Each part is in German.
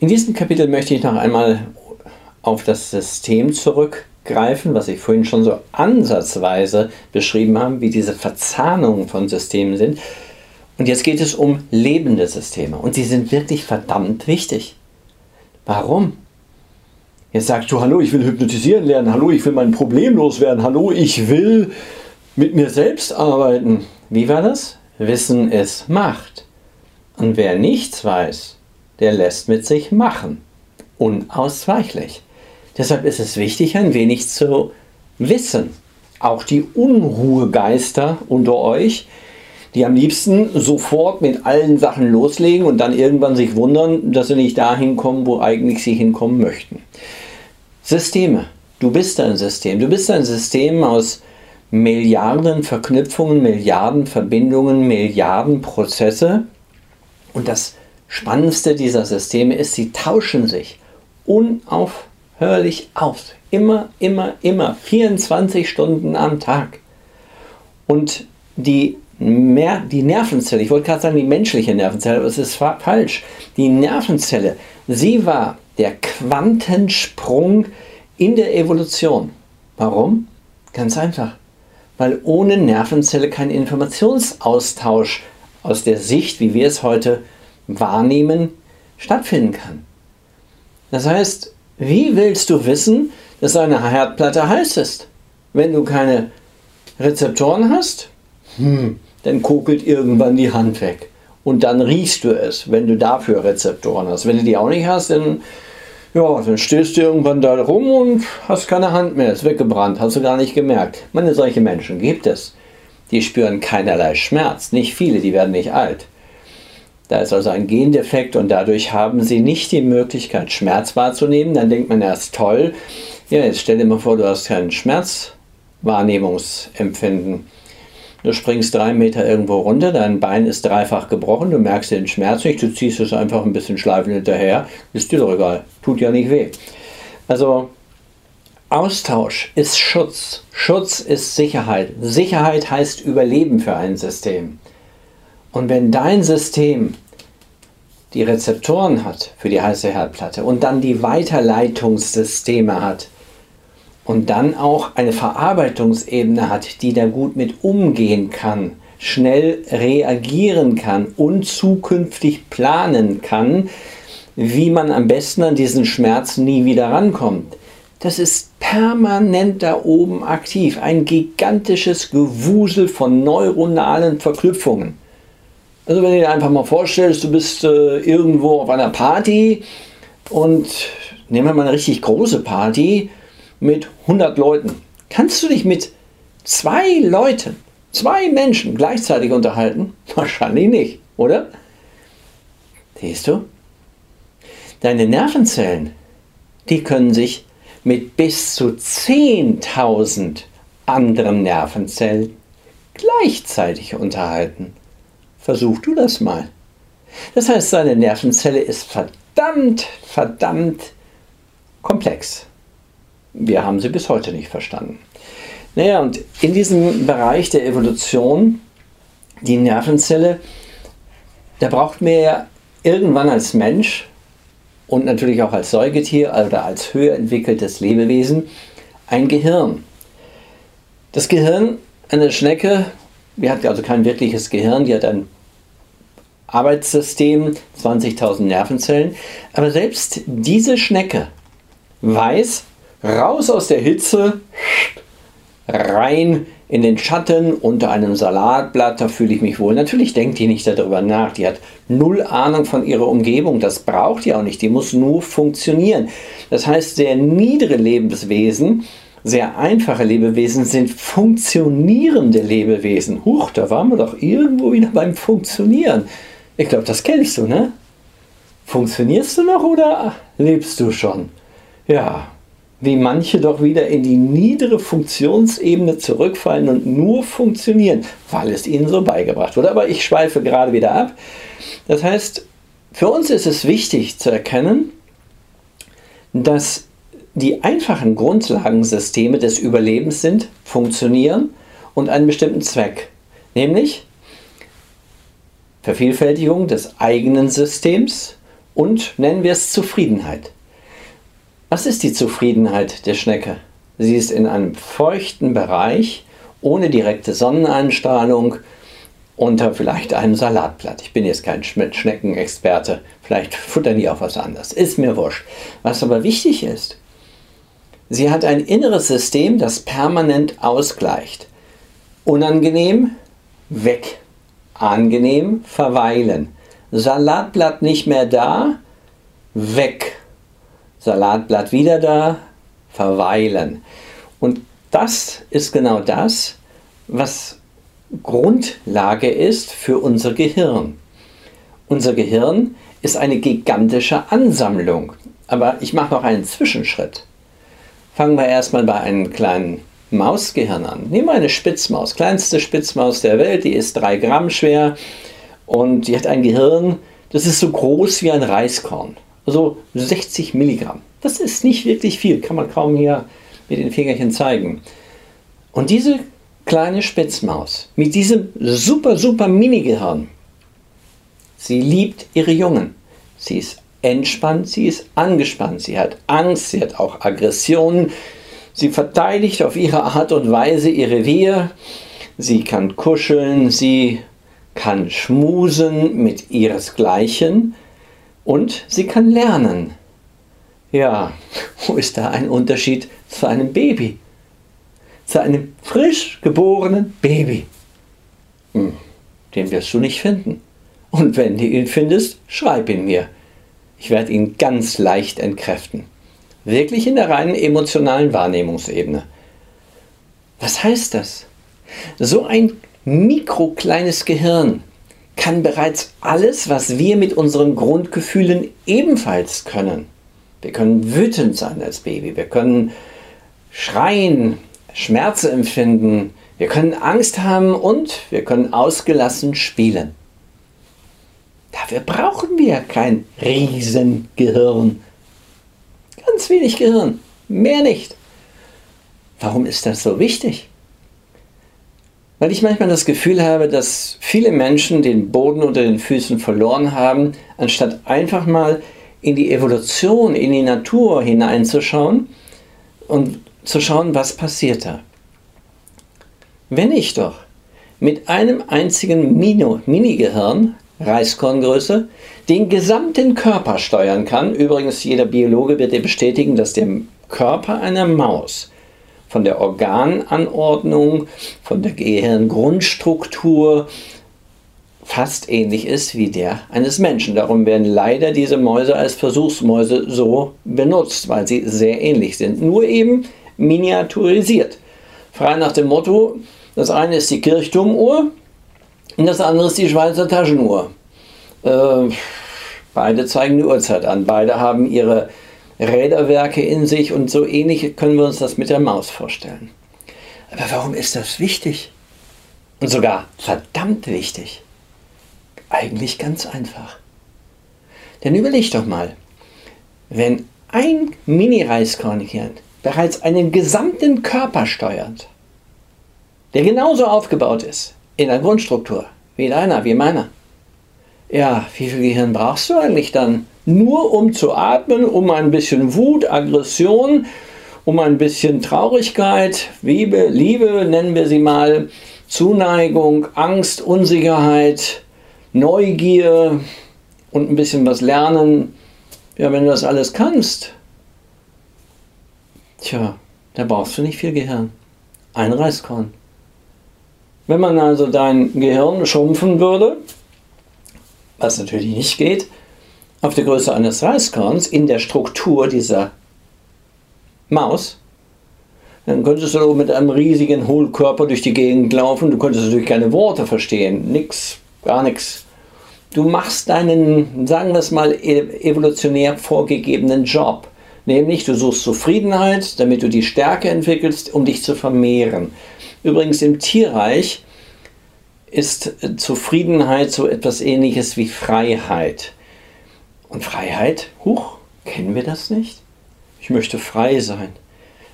In diesem Kapitel möchte ich noch einmal auf das System zurückgreifen, was ich vorhin schon so ansatzweise beschrieben habe, wie diese Verzahnungen von Systemen sind. Und jetzt geht es um lebende Systeme und sie sind wirklich verdammt wichtig. Warum? Jetzt sagst du, hallo, ich will hypnotisieren lernen, hallo, ich will mein Problem loswerden, hallo, ich will mit mir selbst arbeiten. Wie war das? Wissen ist Macht. Und wer nichts weiß, der lässt mit sich machen. Unausweichlich. Deshalb ist es wichtig, ein wenig zu wissen. Auch die Unruhegeister unter euch, die am liebsten sofort mit allen Sachen loslegen und dann irgendwann sich wundern, dass sie nicht dahin kommen, wo eigentlich sie hinkommen möchten. Systeme. Du bist ein System. Du bist ein System aus Milliarden Verknüpfungen, Milliarden Verbindungen, Milliarden Prozesse. Und das Spannendste dieser Systeme ist, sie tauschen sich unaufhörlich aus. Immer, immer, immer. 24 Stunden am Tag. Und die, Mer die Nervenzelle, ich wollte gerade sagen die menschliche Nervenzelle, aber es ist fa falsch. Die Nervenzelle, sie war der Quantensprung in der Evolution. Warum? Ganz einfach. Weil ohne Nervenzelle kein Informationsaustausch aus der Sicht, wie wir es heute wahrnehmen, stattfinden kann. Das heißt, wie willst du wissen, dass eine Herdplatte heiß ist? Wenn du keine Rezeptoren hast, hm, dann kokelt irgendwann die Hand weg. Und dann riechst du es, wenn du dafür Rezeptoren hast. Wenn du die auch nicht hast, dann, ja, dann stehst du irgendwann da rum und hast keine Hand mehr, ist weggebrannt, hast du gar nicht gemerkt. Meine, solche Menschen gibt es. Die spüren keinerlei Schmerz. Nicht viele, die werden nicht alt. Da ist also ein Gendefekt und dadurch haben sie nicht die Möglichkeit, Schmerz wahrzunehmen. Dann denkt man erst toll, ja, jetzt stell dir mal vor, du hast kein Schmerzwahrnehmungsempfinden. Du springst drei Meter irgendwo runter, dein Bein ist dreifach gebrochen, du merkst den Schmerz nicht, du ziehst es einfach ein bisschen schleifend hinterher, ist dir doch egal, tut ja nicht weh. Also Austausch ist Schutz, Schutz ist Sicherheit. Sicherheit heißt Überleben für ein System. Und wenn dein System die Rezeptoren hat für die heiße Herdplatte und dann die Weiterleitungssysteme hat und dann auch eine Verarbeitungsebene hat, die da gut mit umgehen kann, schnell reagieren kann und zukünftig planen kann, wie man am besten an diesen Schmerz nie wieder rankommt. Das ist permanent da oben aktiv, ein gigantisches Gewusel von neuronalen Verknüpfungen. Also wenn du dir einfach mal vorstellst, du bist äh, irgendwo auf einer Party und nehmen wir mal eine richtig große Party mit 100 Leuten. Kannst du dich mit zwei Leuten, zwei Menschen gleichzeitig unterhalten? Wahrscheinlich nicht, oder? Siehst du? Deine Nervenzellen, die können sich mit bis zu 10.000 anderen Nervenzellen gleichzeitig unterhalten. Versuch du das mal. Das heißt, seine Nervenzelle ist verdammt, verdammt komplex. Wir haben sie bis heute nicht verstanden. Naja, und in diesem Bereich der Evolution, die Nervenzelle, da braucht man ja irgendwann als Mensch und natürlich auch als Säugetier oder als höher entwickeltes Lebewesen ein Gehirn. Das Gehirn einer Schnecke, die hat also kein wirkliches Gehirn, die hat ein Arbeitssystem, 20.000 Nervenzellen. Aber selbst diese Schnecke weiß, raus aus der Hitze, rein in den Schatten unter einem Salatblatt, da fühle ich mich wohl. Natürlich denkt die nicht darüber nach. Die hat null Ahnung von ihrer Umgebung. Das braucht die auch nicht. Die muss nur funktionieren. Das heißt, sehr niedere Lebenswesen, sehr einfache Lebewesen sind funktionierende Lebewesen. Huch, da waren wir doch irgendwo wieder beim Funktionieren. Ich glaube, das kennst du, ne? Funktionierst du noch oder lebst du schon? Ja, wie manche doch wieder in die niedere Funktionsebene zurückfallen und nur funktionieren, weil es ihnen so beigebracht wurde. Aber ich schweife gerade wieder ab. Das heißt, für uns ist es wichtig zu erkennen, dass die einfachen Grundlagensysteme des Überlebens sind, funktionieren und einen bestimmten Zweck, nämlich Vervielfältigung des eigenen Systems und nennen wir es Zufriedenheit. Was ist die Zufriedenheit der Schnecke? Sie ist in einem feuchten Bereich, ohne direkte Sonneneinstrahlung, unter vielleicht einem Salatblatt. Ich bin jetzt kein Schneckenexperte, vielleicht futtern die auch was anderes. Ist mir wurscht. Was aber wichtig ist, sie hat ein inneres System, das permanent ausgleicht. Unangenehm, weg. Angenehm, verweilen. Salatblatt nicht mehr da, weg. Salatblatt wieder da, verweilen. Und das ist genau das, was Grundlage ist für unser Gehirn. Unser Gehirn ist eine gigantische Ansammlung. Aber ich mache noch einen Zwischenschritt. Fangen wir erstmal bei einem kleinen Mausgehirn an. Nehmen wir eine Spitzmaus, kleinste Spitzmaus der Welt, die ist drei Gramm schwer und die hat ein Gehirn, das ist so groß wie ein Reiskorn. Also 60 Milligramm. Das ist nicht wirklich viel, kann man kaum hier mit den Fingerchen zeigen. Und diese kleine Spitzmaus mit diesem super, super Mini-Gehirn, sie liebt ihre Jungen. Sie ist entspannt, sie ist angespannt, sie hat Angst, sie hat auch Aggressionen. Sie verteidigt auf ihre Art und Weise ihr Revier. Sie kann kuscheln, sie kann schmusen mit ihresgleichen und sie kann lernen. Ja, wo ist da ein Unterschied zu einem Baby? Zu einem frisch geborenen Baby. Hm, den wirst du nicht finden. Und wenn du ihn findest, schreib ihn mir. Ich werde ihn ganz leicht entkräften. Wirklich in der reinen emotionalen Wahrnehmungsebene. Was heißt das? So ein mikrokleines Gehirn kann bereits alles, was wir mit unseren Grundgefühlen ebenfalls können. Wir können wütend sein als Baby, wir können schreien, Schmerzen empfinden, wir können Angst haben und wir können ausgelassen spielen. Dafür brauchen wir kein Riesengehirn. Ganz wenig Gehirn, mehr nicht. Warum ist das so wichtig? Weil ich manchmal das Gefühl habe, dass viele Menschen den Boden unter den Füßen verloren haben, anstatt einfach mal in die Evolution, in die Natur hineinzuschauen und zu schauen, was passiert da. Wenn ich doch mit einem einzigen Mini-Gehirn, Reiskorngröße, den gesamten Körper steuern kann, übrigens jeder Biologe wird dir bestätigen, dass der Körper einer Maus von der Organanordnung, von der Gehirngrundstruktur fast ähnlich ist wie der eines Menschen. Darum werden leider diese Mäuse als Versuchsmäuse so benutzt, weil sie sehr ähnlich sind. Nur eben miniaturisiert. Frei nach dem Motto, das eine ist die Kirchturmuhr und das andere ist die Schweizer Taschenuhr. Äh, beide zeigen die Uhrzeit an. Beide haben ihre Räderwerke in sich und so ähnlich können wir uns das mit der Maus vorstellen. Aber warum ist das wichtig? Und sogar verdammt wichtig. Eigentlich ganz einfach. Denn überleg doch mal, wenn ein Mini-Reiskörnchen bereits einen gesamten Körper steuert, der genauso aufgebaut ist in der Grundstruktur wie deiner, wie meiner, ja, wie viel Gehirn brauchst du eigentlich dann? Nur um zu atmen, um ein bisschen Wut, Aggression, um ein bisschen Traurigkeit, Liebe, Liebe nennen wir sie mal, Zuneigung, Angst, Unsicherheit, Neugier und ein bisschen was lernen. Ja, wenn du das alles kannst, tja, da brauchst du nicht viel Gehirn. Ein Reiskorn. Wenn man also dein Gehirn schrumpfen würde, was natürlich nicht geht, auf der Größe eines Reiskorns in der Struktur dieser Maus, dann könntest du mit einem riesigen Hohlkörper durch die Gegend laufen. Du könntest natürlich keine Worte verstehen, nix, gar nichts. Du machst deinen, sagen wir es mal, e-, evolutionär vorgegebenen Job. Nämlich, du suchst Zufriedenheit, damit du die Stärke entwickelst, um dich zu vermehren. Übrigens im Tierreich ist Zufriedenheit so etwas ähnliches wie Freiheit. Und Freiheit, huch, kennen wir das nicht? Ich möchte frei sein.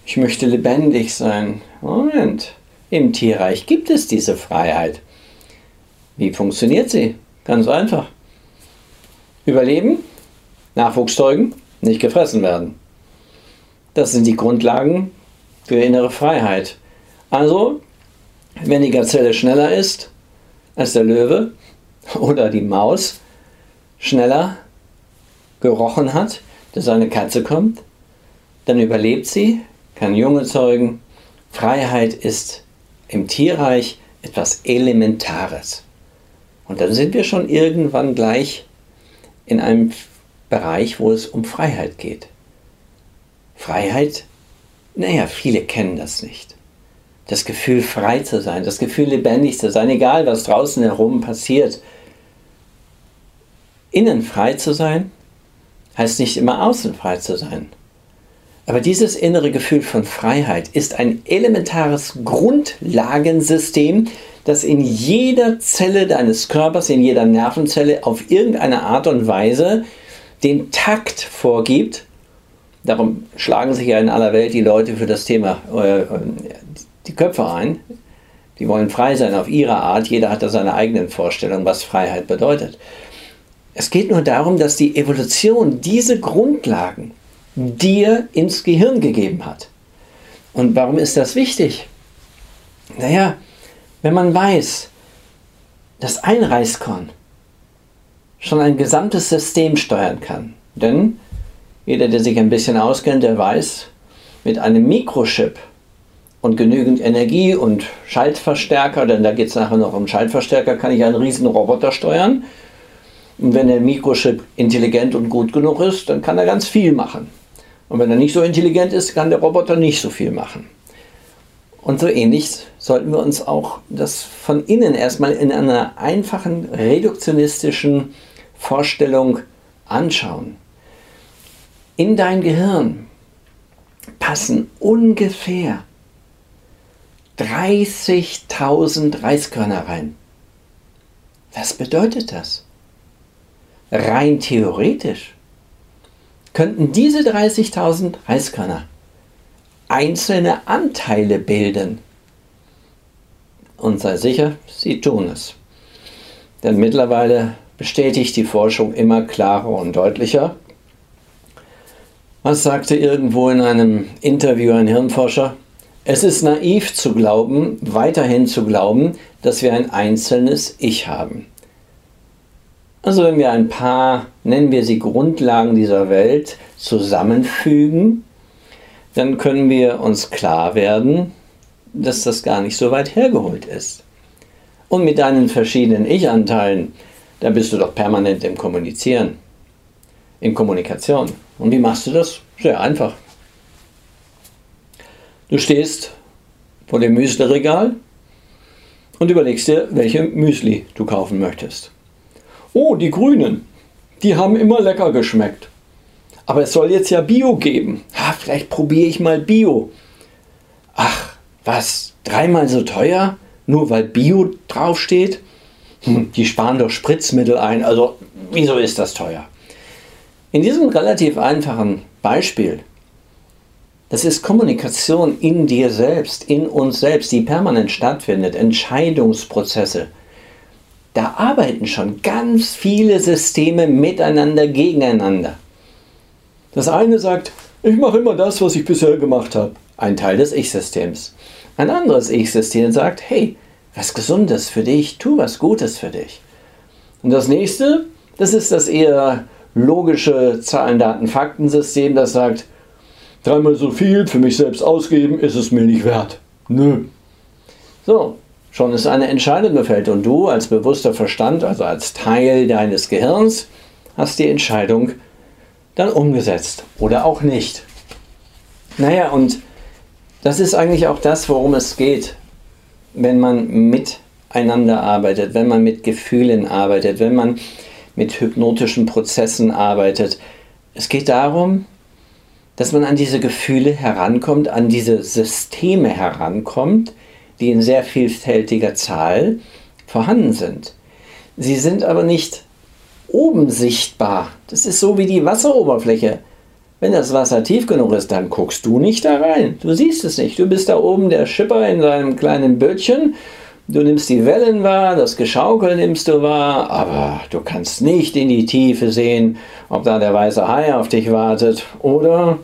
Ich möchte lebendig sein. Moment, im Tierreich gibt es diese Freiheit. Wie funktioniert sie? Ganz einfach. Überleben, Nachwuchs zeugen, nicht gefressen werden. Das sind die Grundlagen für innere Freiheit. Also, wenn die Gazelle schneller ist als der Löwe oder die Maus schneller gerochen hat, dass eine Katze kommt, dann überlebt sie, kann Junge zeugen. Freiheit ist im Tierreich etwas Elementares. Und dann sind wir schon irgendwann gleich in einem Bereich, wo es um Freiheit geht. Freiheit, naja, viele kennen das nicht. Das Gefühl, frei zu sein, das Gefühl, lebendig zu sein, egal was draußen herum passiert. Innen frei zu sein, heißt nicht immer außen frei zu sein. Aber dieses innere Gefühl von Freiheit ist ein elementares Grundlagensystem, das in jeder Zelle deines Körpers, in jeder Nervenzelle auf irgendeine Art und Weise den Takt vorgibt. Darum schlagen sich ja in aller Welt die Leute für das Thema äh, die Köpfe ein. Die wollen frei sein auf ihre Art. Jeder hat da seine eigenen Vorstellungen, was Freiheit bedeutet. Es geht nur darum, dass die Evolution diese Grundlagen dir ins Gehirn gegeben hat. Und warum ist das wichtig? Naja, wenn man weiß, dass ein Reiskorn schon ein gesamtes System steuern kann, denn jeder, der sich ein bisschen auskennt, der weiß, mit einem Mikrochip und genügend Energie und Schaltverstärker, denn da geht es nachher noch um Schaltverstärker, kann ich einen riesen Roboter steuern. Und wenn der Mikrochip intelligent und gut genug ist, dann kann er ganz viel machen. Und wenn er nicht so intelligent ist, kann der Roboter nicht so viel machen. Und so ähnlich sollten wir uns auch das von innen erstmal in einer einfachen reduktionistischen Vorstellung anschauen. In dein Gehirn passen ungefähr 30.000 Reiskörner rein. Was bedeutet das? Rein theoretisch könnten diese 30.000 Reiskörner einzelne Anteile bilden. Und sei sicher, sie tun es. Denn mittlerweile bestätigt die Forschung immer klarer und deutlicher. Was sagte irgendwo in einem Interview ein Hirnforscher? Es ist naiv zu glauben, weiterhin zu glauben, dass wir ein einzelnes Ich haben. Also wenn wir ein paar, nennen wir sie Grundlagen dieser Welt, zusammenfügen, dann können wir uns klar werden, dass das gar nicht so weit hergeholt ist. Und mit deinen verschiedenen Ich-Anteilen, da bist du doch permanent im Kommunizieren, in Kommunikation. Und wie machst du das? Sehr einfach. Du stehst vor dem Müsli-Regal und überlegst dir, welche Müsli du kaufen möchtest. Oh, die Grünen, die haben immer lecker geschmeckt. Aber es soll jetzt ja Bio geben. Ha, vielleicht probiere ich mal Bio. Ach, was? Dreimal so teuer? Nur weil Bio draufsteht? Hm, die sparen doch Spritzmittel ein. Also, wieso ist das teuer? In diesem relativ einfachen Beispiel, das ist Kommunikation in dir selbst, in uns selbst, die permanent stattfindet, Entscheidungsprozesse da arbeiten schon ganz viele Systeme miteinander, gegeneinander. Das eine sagt, ich mache immer das, was ich bisher gemacht habe. Ein Teil des Ich-Systems. Ein anderes Ich-System sagt, hey, was Gesundes für dich, tu was Gutes für dich. Und das nächste, das ist das eher logische Zahlen, Daten, Fakten-System, das sagt, dreimal so viel für mich selbst ausgeben, ist es mir nicht wert. Nö. So, Schon ist eine Entscheidung gefällt und du als bewusster Verstand, also als Teil deines Gehirns, hast die Entscheidung dann umgesetzt oder auch nicht. Naja, und das ist eigentlich auch das, worum es geht, wenn man miteinander arbeitet, wenn man mit Gefühlen arbeitet, wenn man mit hypnotischen Prozessen arbeitet. Es geht darum, dass man an diese Gefühle herankommt, an diese Systeme herankommt, die in sehr vielfältiger Zahl vorhanden sind. Sie sind aber nicht oben sichtbar. Das ist so wie die Wasseroberfläche. Wenn das Wasser tief genug ist, dann guckst du nicht da rein. Du siehst es nicht. Du bist da oben der Schipper in deinem kleinen Bötchen Du nimmst die Wellen wahr, das Geschaukel nimmst du wahr, aber du kannst nicht in die Tiefe sehen, ob da der weiße Hai auf dich wartet oder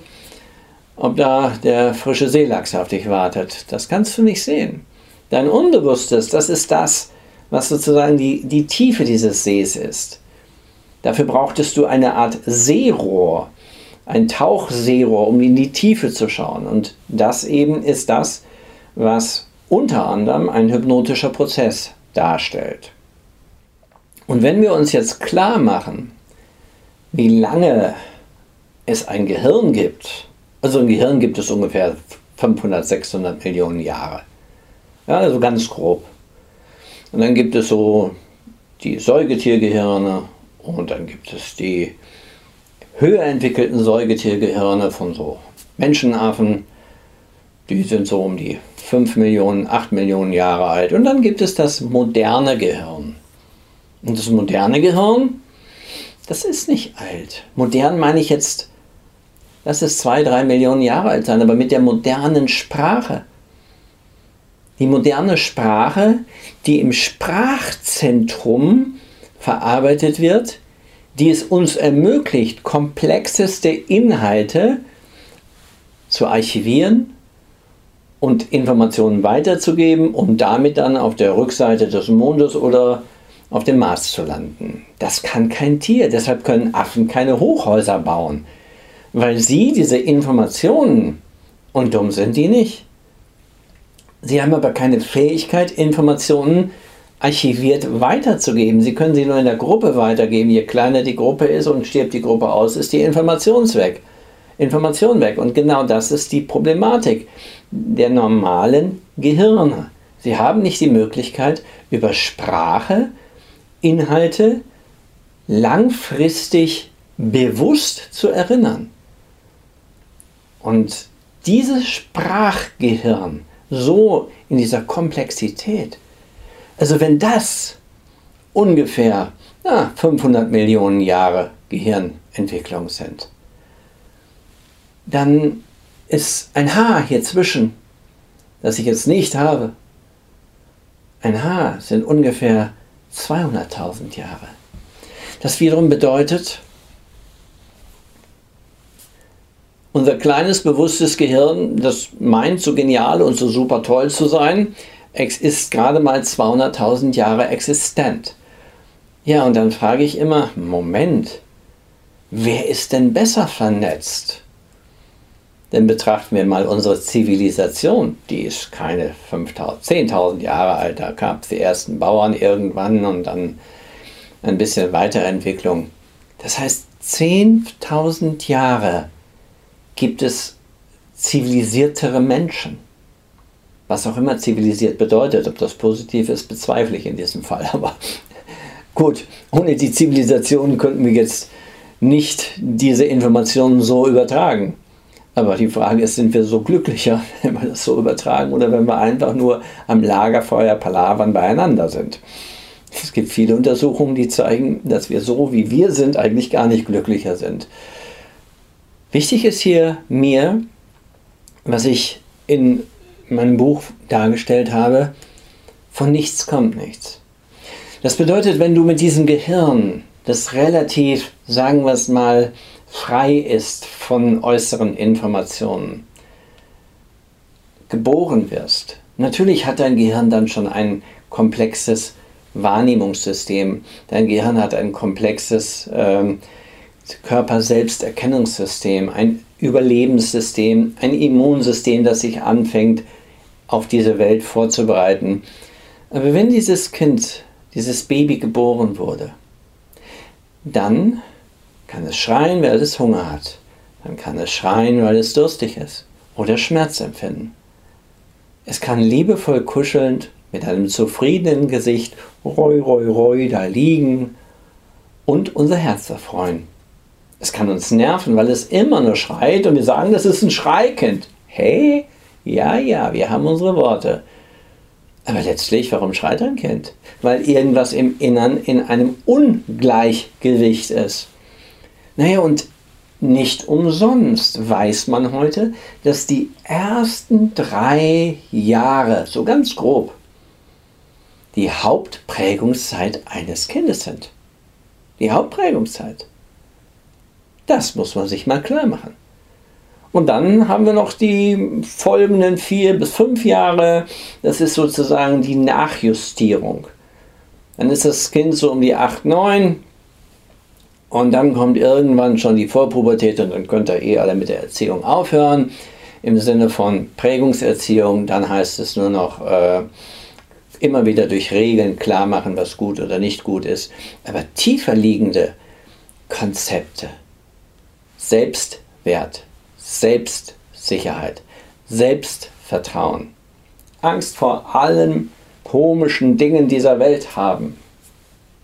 ob da der frische Seelachs auf dich wartet. Das kannst du nicht sehen. Dein Unbewusstes, das ist das, was sozusagen die, die Tiefe dieses Sees ist. Dafür brauchtest du eine Art Seerohr, ein Tauchseerohr, um in die Tiefe zu schauen. Und das eben ist das, was unter anderem ein hypnotischer Prozess darstellt. Und wenn wir uns jetzt klar machen, wie lange es ein Gehirn gibt, also ein Gehirn gibt es ungefähr 500, 600 Millionen Jahre. Ja, also ganz grob. Und dann gibt es so die Säugetiergehirne und dann gibt es die höher entwickelten Säugetiergehirne von so Menschenaffen. Die sind so um die 5 Millionen, 8 Millionen Jahre alt. Und dann gibt es das moderne Gehirn. Und das moderne Gehirn, das ist nicht alt. Modern meine ich jetzt, lass es 2, 3 Millionen Jahre alt sein, aber mit der modernen Sprache. Die moderne Sprache, die im Sprachzentrum verarbeitet wird, die es uns ermöglicht, komplexeste Inhalte zu archivieren und Informationen weiterzugeben und damit dann auf der Rückseite des Mondes oder auf dem Mars zu landen. Das kann kein Tier, deshalb können Affen keine Hochhäuser bauen, weil sie diese Informationen, und dumm sind die nicht, Sie haben aber keine Fähigkeit, Informationen archiviert weiterzugeben. Sie können sie nur in der Gruppe weitergeben. Je kleiner die Gruppe ist und stirbt die Gruppe aus, ist die Information weg. Information weg. Und genau das ist die Problematik der normalen Gehirne. Sie haben nicht die Möglichkeit, über Sprache Inhalte langfristig bewusst zu erinnern. Und dieses Sprachgehirn, so in dieser Komplexität. Also wenn das ungefähr na, 500 Millionen Jahre Gehirnentwicklung sind, dann ist ein Haar hier zwischen, das ich jetzt nicht habe. Ein Haar sind ungefähr 200.000 Jahre. Das wiederum bedeutet, Unser kleines, bewusstes Gehirn, das meint, so genial und so super toll zu sein, ist gerade mal 200.000 Jahre existent. Ja, und dann frage ich immer, Moment, wer ist denn besser vernetzt? Denn betrachten wir mal unsere Zivilisation, die ist keine 10.000 Jahre alt, da gab es die ersten Bauern irgendwann und dann ein bisschen Weiterentwicklung. Das heißt, 10.000 Jahre gibt es zivilisiertere Menschen. Was auch immer zivilisiert bedeutet, ob das positiv ist, bezweifle ich in diesem Fall. Aber gut, ohne die Zivilisation könnten wir jetzt nicht diese Informationen so übertragen. Aber die Frage ist, sind wir so glücklicher, wenn wir das so übertragen oder wenn wir einfach nur am Lagerfeuer palavern beieinander sind? Es gibt viele Untersuchungen, die zeigen, dass wir so, wie wir sind, eigentlich gar nicht glücklicher sind. Wichtig ist hier mir, was ich in meinem Buch dargestellt habe, von nichts kommt nichts. Das bedeutet, wenn du mit diesem Gehirn, das relativ, sagen wir es mal, frei ist von äußeren Informationen, geboren wirst, natürlich hat dein Gehirn dann schon ein komplexes Wahrnehmungssystem. Dein Gehirn hat ein komplexes ähm, Körperselbsterkennungssystem, ein Überlebenssystem, ein Immunsystem, das sich anfängt, auf diese Welt vorzubereiten. Aber wenn dieses Kind, dieses Baby geboren wurde, dann kann es schreien, weil es Hunger hat. Dann kann es schreien, weil es durstig ist oder Schmerz empfinden. Es kann liebevoll kuschelnd mit einem zufriedenen Gesicht roi, roi, roi da liegen und unser Herz erfreuen. Es kann uns nerven, weil es immer nur schreit und wir sagen, das ist ein Schreikind. Hey, ja, ja, wir haben unsere Worte. Aber letztlich, warum schreit ein Kind? Weil irgendwas im Innern in einem Ungleichgewicht ist. Naja, und nicht umsonst weiß man heute, dass die ersten drei Jahre, so ganz grob, die Hauptprägungszeit eines Kindes sind. Die Hauptprägungszeit. Das muss man sich mal klar machen. Und dann haben wir noch die folgenden vier bis fünf Jahre. Das ist sozusagen die Nachjustierung. Dann ist das Kind so um die acht, neun. Und dann kommt irgendwann schon die Vorpubertät und dann könnt ihr eh alle mit der Erziehung aufhören. Im Sinne von Prägungserziehung, dann heißt es nur noch äh, immer wieder durch Regeln klar machen, was gut oder nicht gut ist. Aber tiefer liegende Konzepte, Selbstwert, Selbstsicherheit, Selbstvertrauen, Angst vor allen komischen Dingen dieser Welt haben.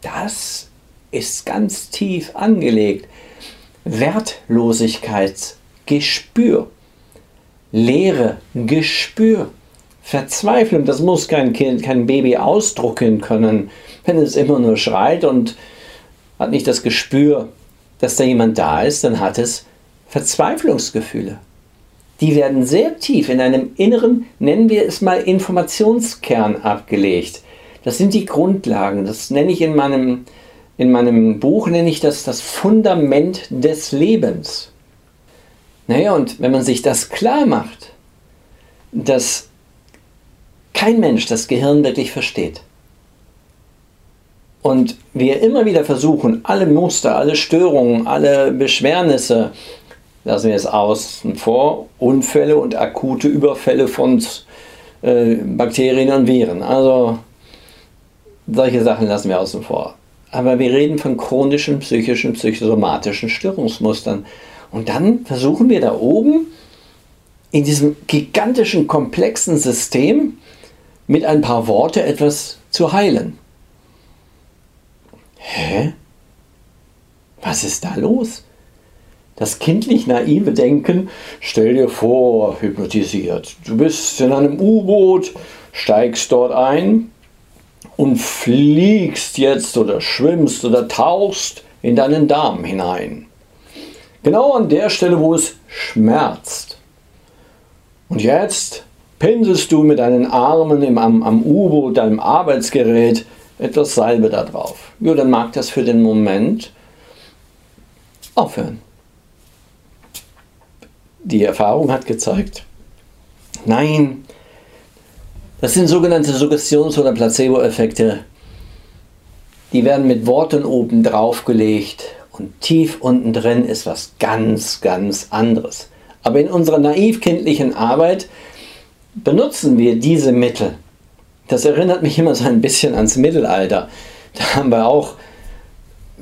Das ist ganz tief angelegt. Wertlosigkeitsgespür, Leere, Gespür, Verzweiflung, das muss kein Kind, kein Baby ausdrucken können, wenn es immer nur schreit und hat nicht das Gespür, dass da jemand da ist, dann hat es Verzweiflungsgefühle. Die werden sehr tief in einem inneren, nennen wir es mal, Informationskern abgelegt. Das sind die Grundlagen. Das nenne ich in meinem, in meinem Buch, nenne ich das das Fundament des Lebens. Naja, und wenn man sich das klar macht, dass kein Mensch das Gehirn wirklich versteht, und wir immer wieder versuchen, alle Muster, alle Störungen, alle Beschwernisse lassen wir es außen vor, Unfälle und akute Überfälle von äh, Bakterien und Viren. Also solche Sachen lassen wir außen vor. Aber wir reden von chronischen, psychischen, psychosomatischen Störungsmustern. Und dann versuchen wir da oben in diesem gigantischen, komplexen System mit ein paar Worte etwas zu heilen. Hä? Was ist da los? Das kindlich naive Denken, stell dir vor, hypnotisiert, du bist in einem U-Boot, steigst dort ein und fliegst jetzt oder schwimmst oder tauchst in deinen Darm hinein. Genau an der Stelle, wo es schmerzt. Und jetzt pinselst du mit deinen Armen im, am, am U-Boot, deinem Arbeitsgerät, etwas Salbe da drauf. Ja, dann mag das für den Moment aufhören die Erfahrung hat gezeigt, nein, das sind sogenannte Suggestions- oder Placebo-Effekte. Die werden mit Worten oben drauf gelegt und tief unten drin ist was ganz, ganz anderes. Aber in unserer naiv-kindlichen Arbeit benutzen wir diese Mittel. Das erinnert mich immer so ein bisschen ans Mittelalter. Da haben wir auch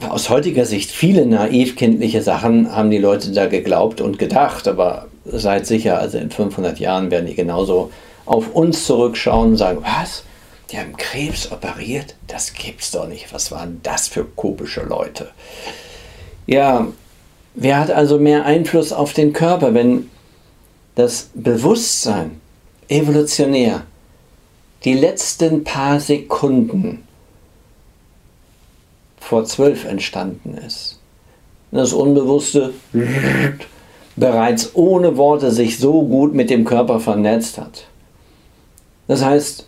aus heutiger Sicht viele naiv-kindliche Sachen haben die Leute da geglaubt und gedacht, aber seid sicher, also in 500 Jahren werden die genauso auf uns zurückschauen und sagen, was? Die haben Krebs operiert? Das gibt's doch nicht. Was waren das für komische Leute? Ja, wer hat also mehr Einfluss auf den Körper, wenn das Bewusstsein evolutionär die letzten paar Sekunden vor zwölf entstanden ist. Das Unbewusste bereits ohne Worte sich so gut mit dem Körper vernetzt hat. Das heißt,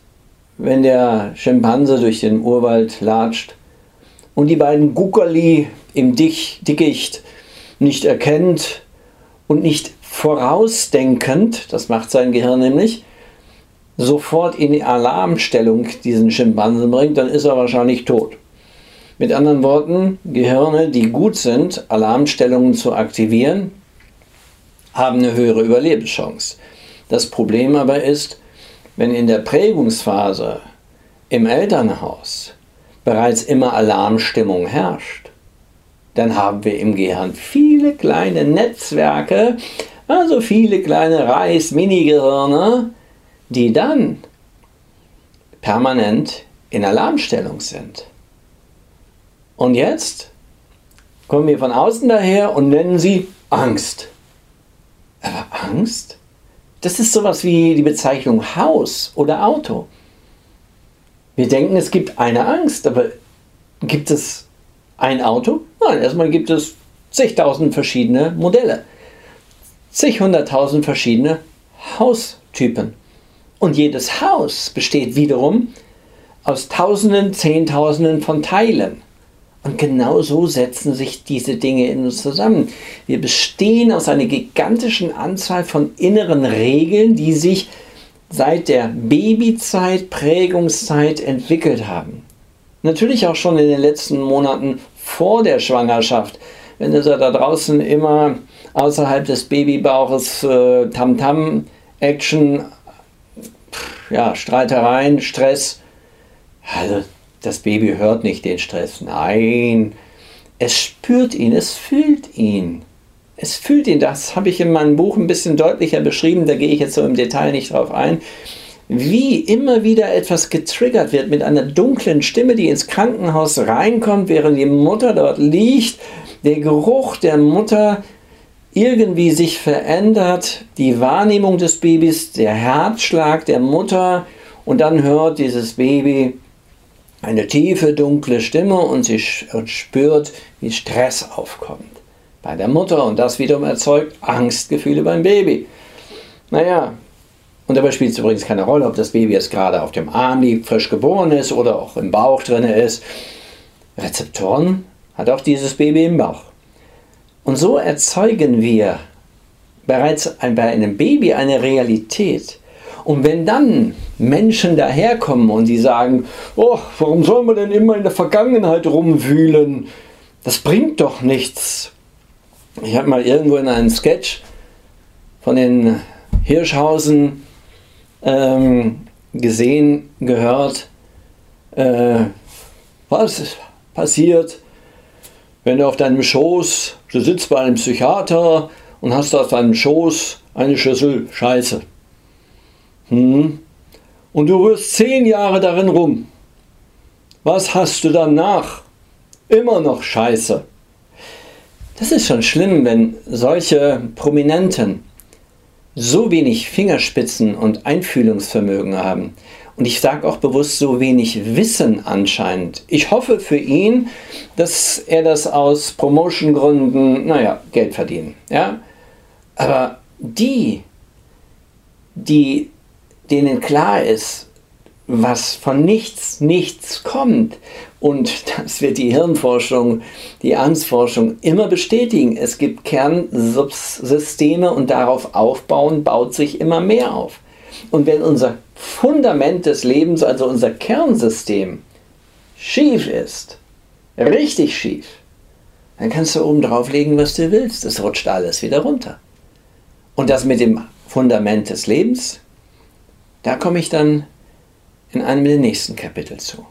wenn der Schimpanse durch den Urwald latscht und die beiden Guckerli im Dickicht nicht erkennt und nicht vorausdenkend, das macht sein Gehirn nämlich, sofort in die Alarmstellung diesen Schimpansen bringt, dann ist er wahrscheinlich tot. Mit anderen Worten, Gehirne, die gut sind, Alarmstellungen zu aktivieren, haben eine höhere Überlebenschance. Das Problem aber ist, wenn in der Prägungsphase im Elternhaus bereits immer Alarmstimmung herrscht, dann haben wir im Gehirn viele kleine Netzwerke, also viele kleine Reis-Mini-Gehirne, die dann permanent in Alarmstellung sind. Und jetzt kommen wir von außen daher und nennen sie Angst. Aber Angst? Das ist sowas wie die Bezeichnung Haus oder Auto. Wir denken, es gibt eine Angst, aber gibt es ein Auto? Nein, erstmal gibt es zigtausend verschiedene Modelle, zig hunderttausend verschiedene Haustypen. Und jedes Haus besteht wiederum aus Tausenden, Zehntausenden von Teilen. Und genau so setzen sich diese Dinge in uns zusammen. Wir bestehen aus einer gigantischen Anzahl von inneren Regeln, die sich seit der Babyzeit, Prägungszeit entwickelt haben. Natürlich auch schon in den letzten Monaten vor der Schwangerschaft. Wenn es da draußen immer außerhalb des Babybauches äh, Tamtam, Action, ja, Streitereien, Stress. Also das Baby hört nicht den Stress. Nein, es spürt ihn, es fühlt ihn. Es fühlt ihn. Das habe ich in meinem Buch ein bisschen deutlicher beschrieben. Da gehe ich jetzt so im Detail nicht drauf ein. Wie immer wieder etwas getriggert wird mit einer dunklen Stimme, die ins Krankenhaus reinkommt, während die Mutter dort liegt. Der Geruch der Mutter irgendwie sich verändert, die Wahrnehmung des Babys, der Herzschlag der Mutter und dann hört dieses Baby eine tiefe, dunkle Stimme und sie spürt, wie Stress aufkommt bei der Mutter und das wiederum erzeugt Angstgefühle beim Baby. Naja, und dabei spielt es übrigens keine Rolle, ob das Baby jetzt gerade auf dem Arm liegt, frisch geboren ist oder auch im Bauch drin ist. Rezeptoren hat auch dieses Baby im Bauch. Und so erzeugen wir bereits bei einem Baby eine Realität, und wenn dann Menschen daherkommen und die sagen, oh, warum soll man denn immer in der Vergangenheit rumwühlen? Das bringt doch nichts. Ich habe mal irgendwo in einem Sketch von den Hirschhausen ähm, gesehen, gehört, äh, was passiert, wenn du auf deinem Schoß, du sitzt bei einem Psychiater und hast auf deinem Schoß eine Schüssel Scheiße. Hm? Und du rührst zehn Jahre darin rum. Was hast du danach? Immer noch Scheiße. Das ist schon schlimm, wenn solche Prominenten so wenig Fingerspitzen und Einfühlungsvermögen haben. Und ich sage auch bewusst so wenig Wissen anscheinend. Ich hoffe für ihn, dass er das aus Promotion-Gründen, naja, Geld verdienen. Ja? Aber die, die denen klar ist, was von nichts, nichts kommt. Und das wird die Hirnforschung, die Angstforschung immer bestätigen. Es gibt Kernsysteme und darauf aufbauen baut sich immer mehr auf. Und wenn unser Fundament des Lebens, also unser Kernsystem, schief ist, richtig schief, dann kannst du oben drauf legen, was du willst. Es rutscht alles wieder runter. Und das mit dem Fundament des Lebens da komme ich dann in einem der nächsten Kapitel zu.